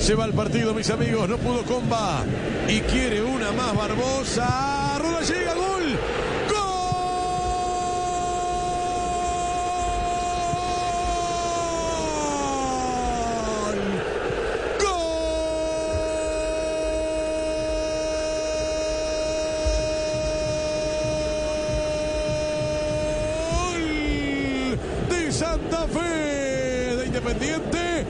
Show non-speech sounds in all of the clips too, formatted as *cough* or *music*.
Se va el partido, mis amigos. No pudo comba. Y quiere una más Barbosa. Ruda llega. de Santa Fe de Independiente.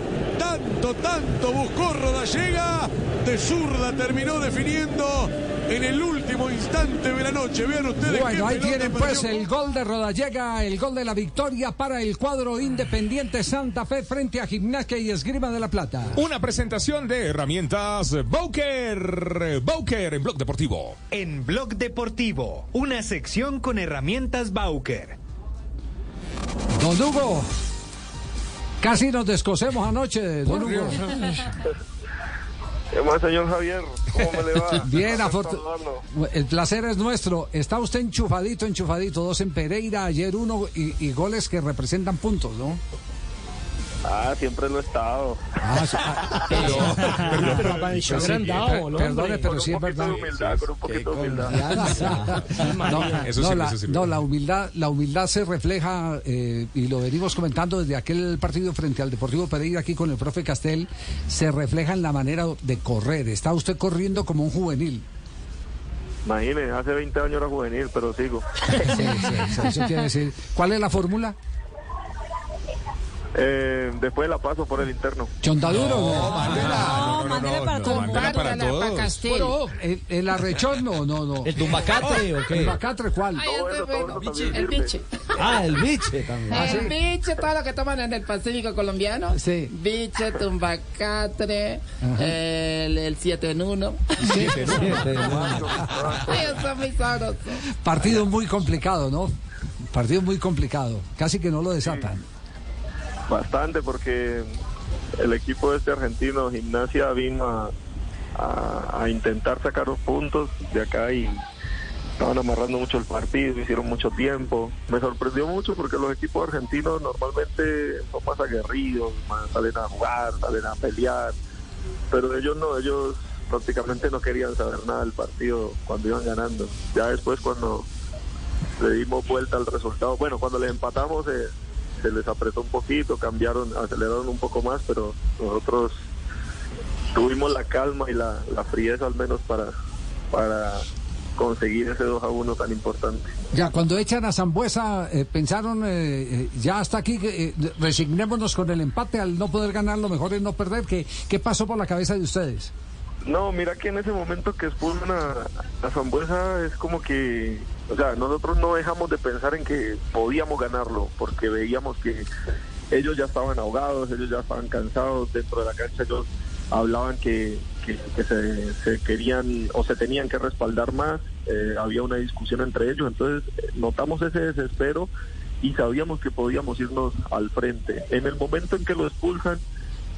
Tanto, tanto buscó Rodallega. De zurda terminó definiendo en el último instante de la noche. Vean ustedes Bueno, qué ahí tienen pues perdió. el gol de Rodallega, el gol de la victoria para el cuadro Independiente Santa Fe frente a Gimnasia y Esgrima de la Plata. Una presentación de herramientas Bowker. Bowker en Blog Deportivo. En Blog Deportivo, una sección con herramientas Bauker. Don Hugo, casi nos descosemos anoche, don Hugo. *laughs* ¿Qué más, señor Javier? ¿Cómo me le va? *laughs* Bien, afortunadamente. El placer es nuestro. Está usted enchufadito, enchufadito. Dos en Pereira, ayer uno y, y goles que representan puntos, ¿no? Ah, siempre lo he estado. Ah, sí, ah, Pero apareció Pues sí, agrandado, per- ¿no, perdone, hombre? pero Con sí un es poquito verdad. de humildad, con un poquito de humildad. No, Eso no, sí, la, no, humildad, la humildad se refleja eh, y lo venimos comentando desde aquel partido frente al Deportivo Pereira aquí con el profe Castel, se refleja en la manera de correr. Está usted corriendo como un juvenil. Imagine, hace 20 años era juvenil, pero sigo. Sí, sí, sí, eso quiere decir. ¿Cuál es la fórmula? Eh, después la paso por el interno. ¿Chondaduro? No, No. No, no, para todos. ¿El, el arrechón? No, no, no. ¿El tumbacate o ¿El qué? bacatre cuál? Todo eso, todo eso también El biche. Ah, el biche también. Ah, sí. El biche, todo lo que toman en el Pacífico colombiano. Sí. Biche, tumbacatre, el, el 7 en 1. Ellos *laughs* son muy sabrosos. Partido muy complicado, ¿no? Partido muy complicado. Casi que no lo desatan. Bastante, porque el equipo este argentino, Gimnasia, vino a intentar sacar los puntos de acá y estaban amarrando mucho el partido, hicieron mucho tiempo. Me sorprendió mucho porque los equipos argentinos normalmente son más aguerridos, más salen a jugar, salen a pelear, pero ellos no, ellos prácticamente no querían saber nada del partido cuando iban ganando. Ya después cuando le dimos vuelta al resultado, bueno, cuando les empatamos eh, se les apretó un poquito, cambiaron, aceleraron un poco más, pero nosotros tuvimos la calma y la, la frieza al menos para, para conseguir ese 2 a 1 tan importante. Ya, cuando echan a Zambuesa, eh, pensaron, eh, eh, ya hasta aquí, eh, resignémonos con el empate al no poder ganar, lo mejor es no perder. ¿Qué, ¿Qué pasó por la cabeza de ustedes? No, mira que en ese momento que expulsan a, a Zambuesa es como que, o sea, nosotros no dejamos de pensar en que podíamos ganarlo, porque veíamos que ellos ya estaban ahogados, ellos ya estaban cansados. Dentro de la cancha, ellos hablaban que, que, que se, se querían o se tenían que respaldar más, eh, había una discusión entre ellos, entonces notamos ese desespero y sabíamos que podíamos irnos al frente. En el momento en que lo expulsan,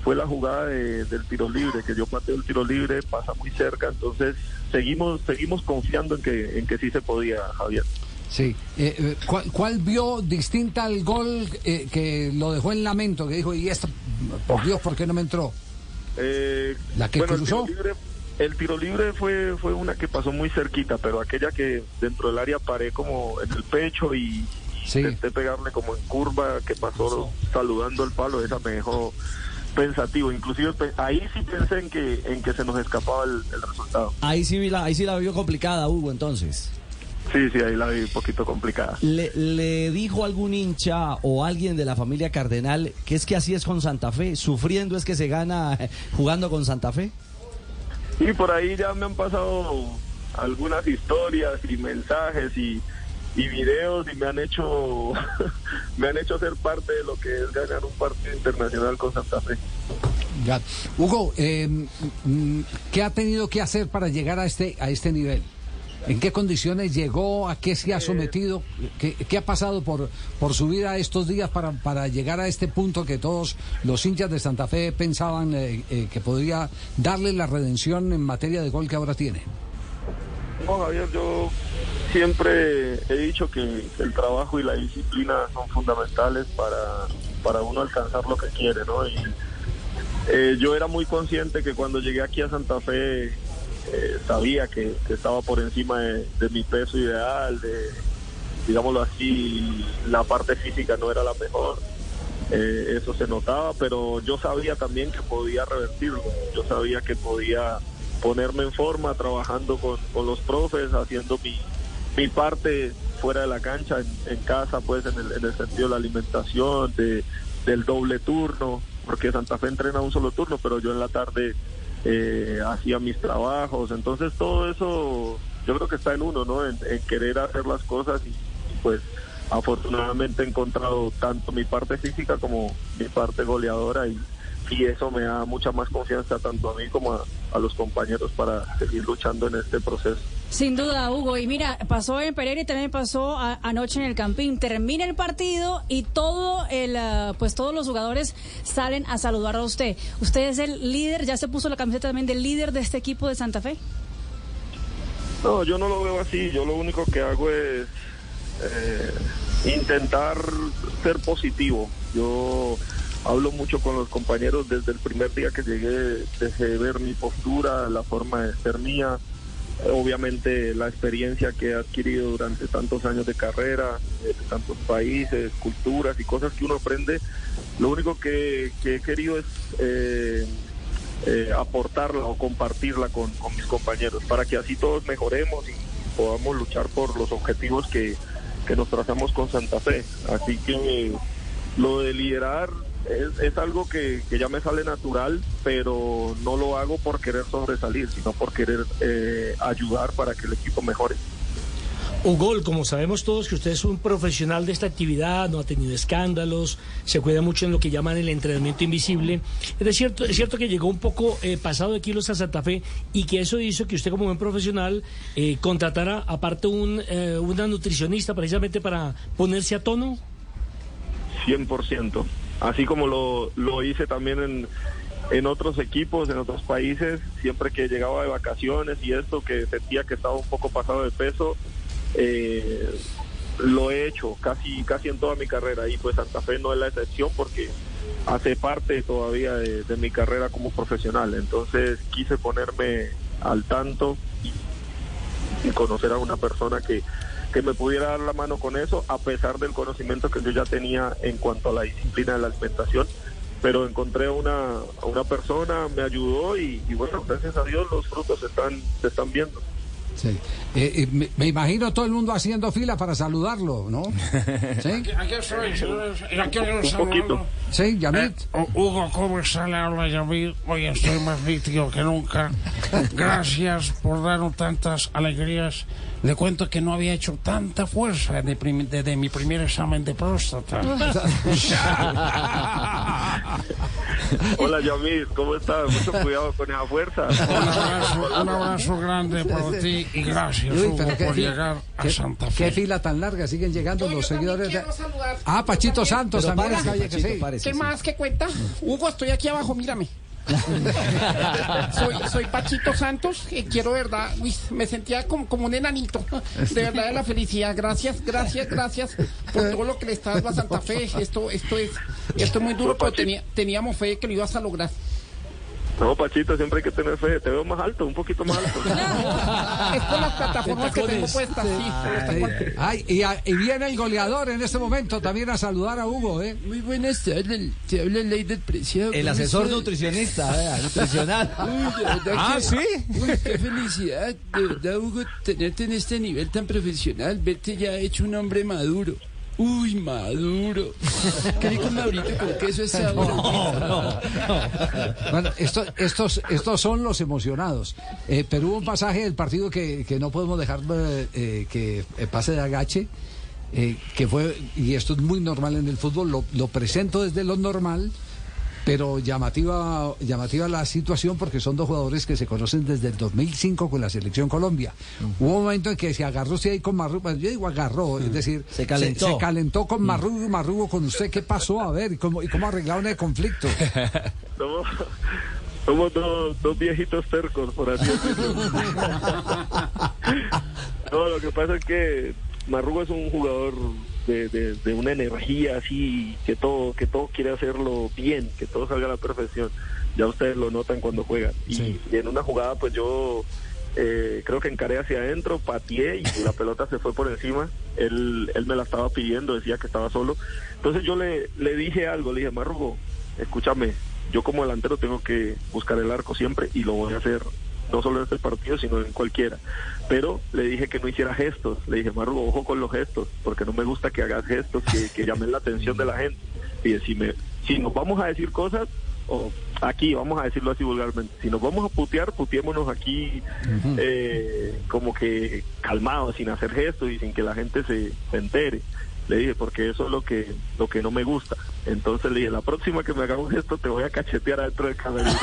fue la jugada de- del tiro libre, que yo pateo el tiro libre, pasa muy cerca, entonces seguimos seguimos confiando en que en que sí se podía, Javier. Sí. Eh, eh, ¿cuál, cuál vio distinta al gol eh, que lo dejó en lamento? Que dijo, y esto, por Dios, ¿por qué no me entró? Eh, ¿La que bueno, el cruzó? tiro libre, el tiro libre fue fue una que pasó muy cerquita, pero aquella que dentro del área paré como en el pecho y Sí. intenté pegarle como en curva, que pasó saludando el palo, esa me dejó pensativo, inclusive ahí sí pensé en que en que se nos escapaba el, el resultado. Ahí sí, la, ahí sí la vio complicada, Hugo, entonces. Sí, sí, ahí la vi un poquito complicada. ¿Le, ¿Le dijo algún hincha o alguien de la familia Cardenal que es que así es con Santa Fe? ¿Sufriendo es que se gana *laughs* jugando con Santa Fe? Y por ahí ya me han pasado algunas historias y mensajes y, y videos y me han hecho *laughs* me han hecho ser parte de lo que es ganar un partido internacional con Santa Fe. Ya. Hugo, eh, ¿qué ha tenido que hacer para llegar a este, a este nivel? ¿En qué condiciones llegó? ¿A qué se ha sometido? ¿Qué, qué ha pasado por, por su vida estos días para, para llegar a este punto que todos los hinchas de Santa Fe pensaban eh, eh, que podría darle la redención en materia de gol que ahora tiene? Javier, yo siempre he dicho que el trabajo y la disciplina son fundamentales para, para uno alcanzar lo que quiere, ¿no? Y eh, yo era muy consciente que cuando llegué aquí a Santa Fe eh, sabía que, que estaba por encima de, de mi peso ideal, de, digámoslo así, la parte física no era la mejor. Eh, eso se notaba, pero yo sabía también que podía revertirlo. Yo sabía que podía ponerme en forma trabajando con, con los profes, haciendo mi, mi parte fuera de la cancha, en, en casa, pues en el, en el sentido de la alimentación, de, del doble turno, porque Santa Fe entrena un solo turno, pero yo en la tarde eh, hacía mis trabajos. Entonces todo eso yo creo que está en uno, ¿no? En, en querer hacer las cosas y, pues afortunadamente he encontrado tanto mi parte física como mi parte goleadora y, y eso me da mucha más confianza tanto a mí como a, a los compañeros para seguir luchando en este proceso. Sin duda, Hugo. Y mira, pasó en Pereira y también pasó a, anoche en el Campín. Termina el partido y todo el, uh, pues todos los jugadores salen a saludar a usted. ¿Usted es el líder? ¿Ya se puso la camiseta también del líder de este equipo de Santa Fe? No, yo no lo veo así. Yo lo único que hago es eh, intentar ser positivo. Yo hablo mucho con los compañeros desde el primer día que llegué, dejé ver mi postura, la forma de ser mía, obviamente la experiencia que he adquirido durante tantos años de carrera, de tantos países, culturas y cosas que uno aprende. Lo único que, he querido es eh, eh, aportarla o compartirla con, mis compañeros para que así todos mejoremos y podamos luchar por los objetivos que nos trazamos con Santa Fe. Así que lo de liderar es, es algo que, que, ya me sale natural, pero no lo hago por querer sobresalir, sino por querer eh, ayudar para que el equipo mejore. Hugo, como sabemos todos que usted es un profesional de esta actividad, no ha tenido escándalos, se cuida mucho en lo que llaman el entrenamiento invisible. Es cierto, es cierto que llegó un poco eh, pasado de kilos a Santa Fe y que eso hizo que usted como buen profesional eh, contratara aparte un, eh, una nutricionista precisamente para ponerse a tono. 100%. Así como lo, lo hice también en, en otros equipos, en otros países, siempre que llegaba de vacaciones y esto, que sentía que estaba un poco pasado de peso, eh, lo he hecho casi casi en toda mi carrera. Y pues Santa Fe no es la excepción porque hace parte todavía de, mi carrera como profesional. Entonces quise ponerme al tanto y conocer a una persona que, que me pudiera dar la mano con eso a pesar del conocimiento que yo ya tenía en cuanto a la disciplina de la alimentación pero encontré una, una persona, me ayudó y, y bueno, gracias a Dios los frutos se están, se están viendo. Sí. Eh, eh, me, me, imagino todo el mundo haciendo fila para saludarlo, ¿no? *laughs* ¿Sí? Aquí, aquí estoy, aquí estoy Un poquito. Sí, Yamit. Eh, Hugo, ¿cómo está? Le habla Yamit. Hoy estoy más nítido que nunca. Gracias por darnos tantas alegrías. Le cuento que no había hecho tanta fuerza desde de, de, mi primer examen de próstata. *laughs* Hola Yamit, ¿cómo estás? Mucho cuidado con esa fuerza. Un abrazo, un abrazo grande para ti y gracias Uy, Hugo, por llegar a Santa Fe. Qué fila tan larga, siguen llegando yo, los yo seguidores de... Ah, Pachito Santos Pero también. párese, Pachito, sí. ¿Qué sí. más que cuenta? Hugo, estoy aquí abajo, mírame. *laughs* soy, soy Pachito Santos, eh, quiero verdad, uy, me sentía como, como un enanito, de verdad de la felicidad, gracias, gracias, gracias por todo lo que le estás dando a Santa Fe, esto, esto es, esto es muy duro, pero tenía, teníamos fe que lo ibas a lograr. No, Pachito, siempre hay que tener fe. Te veo más alto, un poquito más alto. *laughs* es por las plataformas que tengo puestas, sí. Ay, ay, y, a, y, viene el goleador en este momento también a saludar a Hugo, ¿eh? Muy buenas tardes, te habla Ley del Preciado. El asesor nutricionista, ¿eh? *laughs* nutricional. Uy, ah, que, sí. Uy, qué felicidad, de verdad, Hugo, tenerte en este nivel tan profesional, verte ya hecho un hombre maduro. Uy, maduro. *laughs* ¿Qué dijo Maurito con queso es sabor? No, no, no. Bueno, esto, estos, estos son los emocionados. Eh, pero hubo un pasaje del partido que, que no podemos dejar eh, que pase de agache. Eh, que fue, y esto es muy normal en el fútbol, lo, lo presento desde lo normal, pero llamativa, llamativa la situación porque son dos jugadores que se conocen desde el 2005 con la selección Colombia. Uh -huh. Hubo un momento en que se agarró usted ahí con Marrugo, yo digo agarró, uh -huh. es decir, se calentó, se, se calentó con Marrugo, Marrugo con usted. ¿Qué pasó? A ver, ¿y cómo, y cómo arreglaron el conflicto? *laughs* somos, somos dos, dos, viejitos cercos, por así decirlo. *laughs* no, lo que pasa es que Marrugo es un jugador de, de- de una energía así, que todo, que todo quiere hacerlo bien, que todo salga a la perfección. Ya ustedes lo notan cuando juegan. Y, y en una jugada, pues yo eh, creo que encaré hacia adentro, pateé y *laughs* la pelota se fue por encima. Él, él me la estaba pidiendo, decía que estaba solo. Entonces yo le, le dije algo, le dije, Marrugo, escúchame, yo como delantero tengo que buscar el arco siempre y lo voy a hacer no solo en este partido, sino en cualquiera. Pero le dije que no hiciera gestos. Le dije, Marrugo, ojo con los gestos, porque no me gusta que hagas gestos que, que llamen la atención de la gente. Y si, me, si nos vamos a decir cosas, o aquí, vamos a decirlo así vulgarmente, si nos vamos a putear, puteémonos aquí eh, como que calmados, sin hacer gestos y sin que la gente se, se entere. Le dije, porque eso es lo que, lo que no me gusta. Entonces le dije, la próxima que me haga un gesto te voy a cachetear adentro del camerino. *laughs*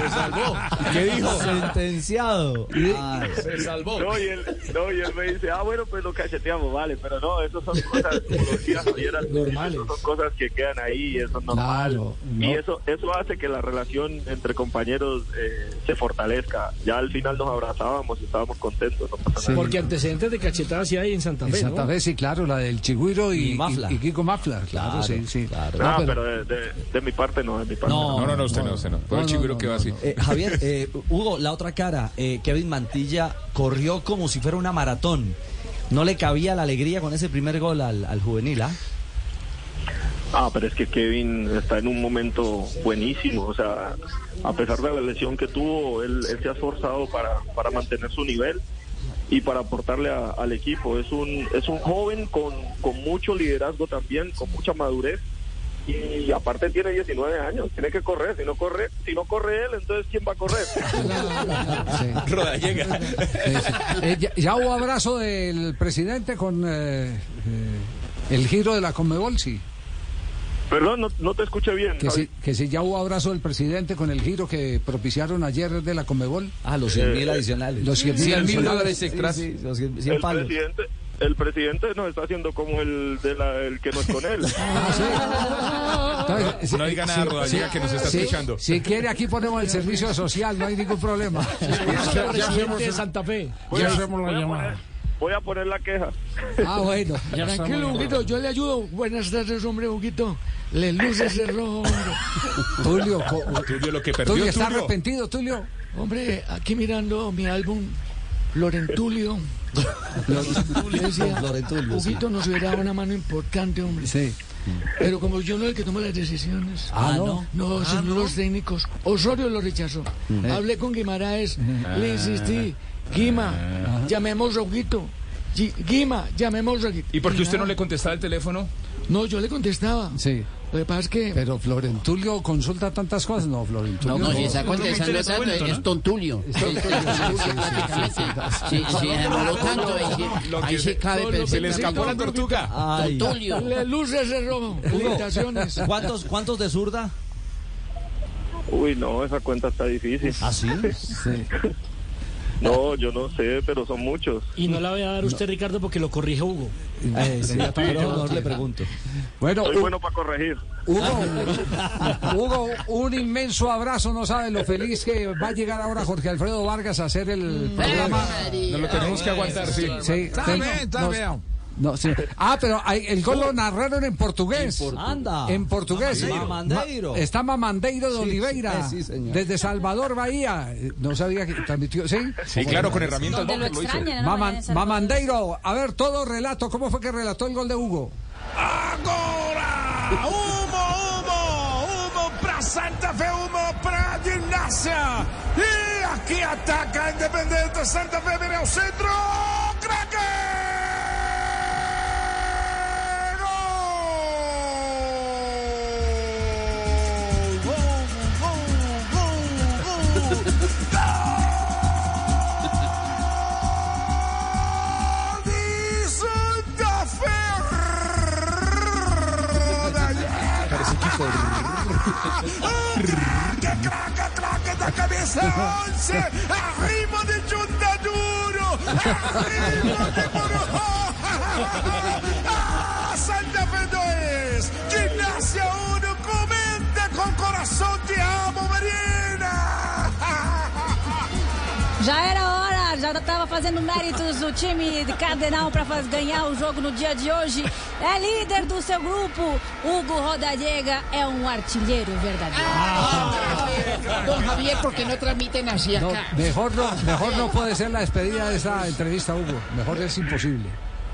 Se salvó. ¿Qué dijo? *laughs* Sentenciado. Ay. Se salvó. No y, él, no, y él me dice, ah, bueno, pues lo cacheteamos, vale, pero no, eso son cosas, *laughs* eso son cosas que quedan ahí, eso es normal. Claro, no. Y eso eso hace que la relación entre compañeros eh, se fortalezca. Ya al final nos abrazábamos y estábamos contentos, no pasa nada. Porque antecedentes de cachetadas sí hay en Santa En Fe, Santa ¿no? Fe, sí, claro, la del Chigüiro y, Y Mafla. y- y Kiko Mafla, claro, Claro, sí, sí. claro. No, Ah, pero- pero de, de- de mi parte no, de mi parte No, No, no, no, usted no, usted no. Fue No, el no, chigüiro no, que va no, así. no. Eh, Javier, eh, Hugo, la otra cara, eh, Kevin Mantilla corrió como si fuera una maratón. No le cabía la alegría con ese primer gol al, al juvenil, ¿ah? Ah, pero es que Kevin está en un momento buenísimo, o sea, a pesar de la lesión que tuvo, él, él se ha esforzado para, para mantener su nivel y para aportarle a- al equipo. Es un, es un joven con, con mucho liderazgo también, con mucha madurez y aparte tiene 19 años, tiene que correr, si no corre, si no corre él, entonces ¿quién va a correr? *laughs* Sí. Eh, ya, ya hubo abrazo del presidente con eh, eh, el giro de la Conmebol, sí. Perdón, no, no te escuché bien. Que sí, que sí, ya hubo abrazo del presidente con el giro que propiciaron ayer de la Conmebol. Ah, los 100 mil adicionales. Los 100 mil 100 mil dólares extras. Sí, sí, los 100 100 el palos. presidente, el presidente nos está haciendo como el, de la, el que no es con él. *laughs* Entonces, No sí, diga nada, sí, Rodallega, sí, que nos está sí, escuchando. Si quiere, aquí ponemos el servicio social, no hay ningún problema. Ya, presidente de Santa Fe. Ya hacemos la llamada. Voy a poner la queja. Ah, bueno. *laughs* Ya Tranquilo, Huguito, yo le ayudo. Buenas tardes, hombre, Huguito. Le luces el rojo, hombre. Tulio, Tulio, lo que perdió Tulio, ¿está Tulio. arrepentido, Tulio? Hombre, aquí mirando mi álbum, Florentulio. Decía, Florentulio, sí. Huguito nos hubiera dado una mano importante, hombre. Sí. Pero como yo no es el que toma las decisiones. Ah, no. No, señor, los técnicos. Osorio lo rechazó. Mm. Hablé con Guimaraes, le insistí. Guima, llamemos. Gi- Guima, llamemos a Huguito. ¿Y por qué usted no le contestaba el teléfono? No, yo le contestaba. Sí. Lo que pasa es que... Pero Florentulio consulta tantas cosas. No, Florentulio. No, no, si está contestando tanto, cuento, ¿no? es tontulio. Es tontulio. Sí, sí, demoró tanto, ahí sí, Lo que ahí se- sí cabe Se le escapó la tortuga. Ay. Tontulio. Le luces el rojo. Felicitaciones. ¿Cuántos, ¿Cuántos de zurda? Uy, no, esa cuenta está difícil. ¿Ah, sí? Sí. No, yo no sé, pero son muchos. Y no la voy a dar a usted, Ricardo, porque lo corrige Hugo. Eh, sí, pero mejor le pregunto. Bueno, Soy bueno para corregir. Hugo, Hugo, un inmenso abrazo. No sabe lo feliz que va a llegar ahora Jorge Alfredo Vargas a hacer el programa. Nos lo tenemos que aguantar, sí. Sí, Está bien, está no, bien. No, sí. Ah, pero hay- el gol lo narraron en portugués. Anda. En portugués. Mamandeiro. Ma- Está Mamandeiro de Sí, Oliveira. sí, sí, señor. Desde Salvador Bahía. No sabía que transmitió. ¿Sí? Sí, claro, con herramientas lo en Salvador. Mamandeiro, a ver, todo relato. ¿Cómo fue que relató el gol de Hugo? Agora! Humo, humo! Humo pra Santa Fe, humo pra Gimnasia! E aqui ataca a Independente Santa Fe, vem ao centro! Craque! Gimnasia 1, comenta con corazón, te amo, Marina. *laughs* Ya era hora, ya estava fazendo méritos do time de Cardenal para ganhar o jogo no dia de hoje. É líder do seu grupo. Hugo Rodallega é um artilheiro verdadeiro. Don Javier, ¿por qué no transmiten así No, acá? mejor no, mejor no puede ser la despedida de esta entrevista, Hugo. Mejor es imposible.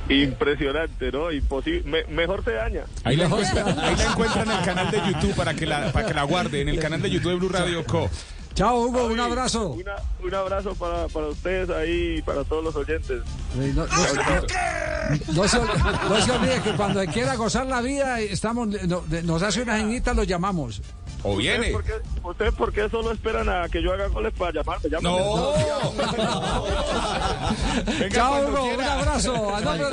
Impresionante, ¿no? Imposible. Me- mejor se daña. Ahí la, encuentran, ahí la encuentran en el canal de YouTube para que la, para que la guarde, en el canal de YouTube de Blue Radio Co. Chao, Hugo, un abrazo. Una- un abrazo para, para ustedes ahí y para todos los oyentes. No, no- no- no se, ol- no se olvide que cuando quiera gozar la vida, estamos, nos hace una jeñita, lo llamamos. O ¿Ustedes por, qué, ¿Ustedes por qué solo esperan a que yo haga goles para llamarme? Llámame. *laughs* Chao, Hugo, un abrazo. A nombre de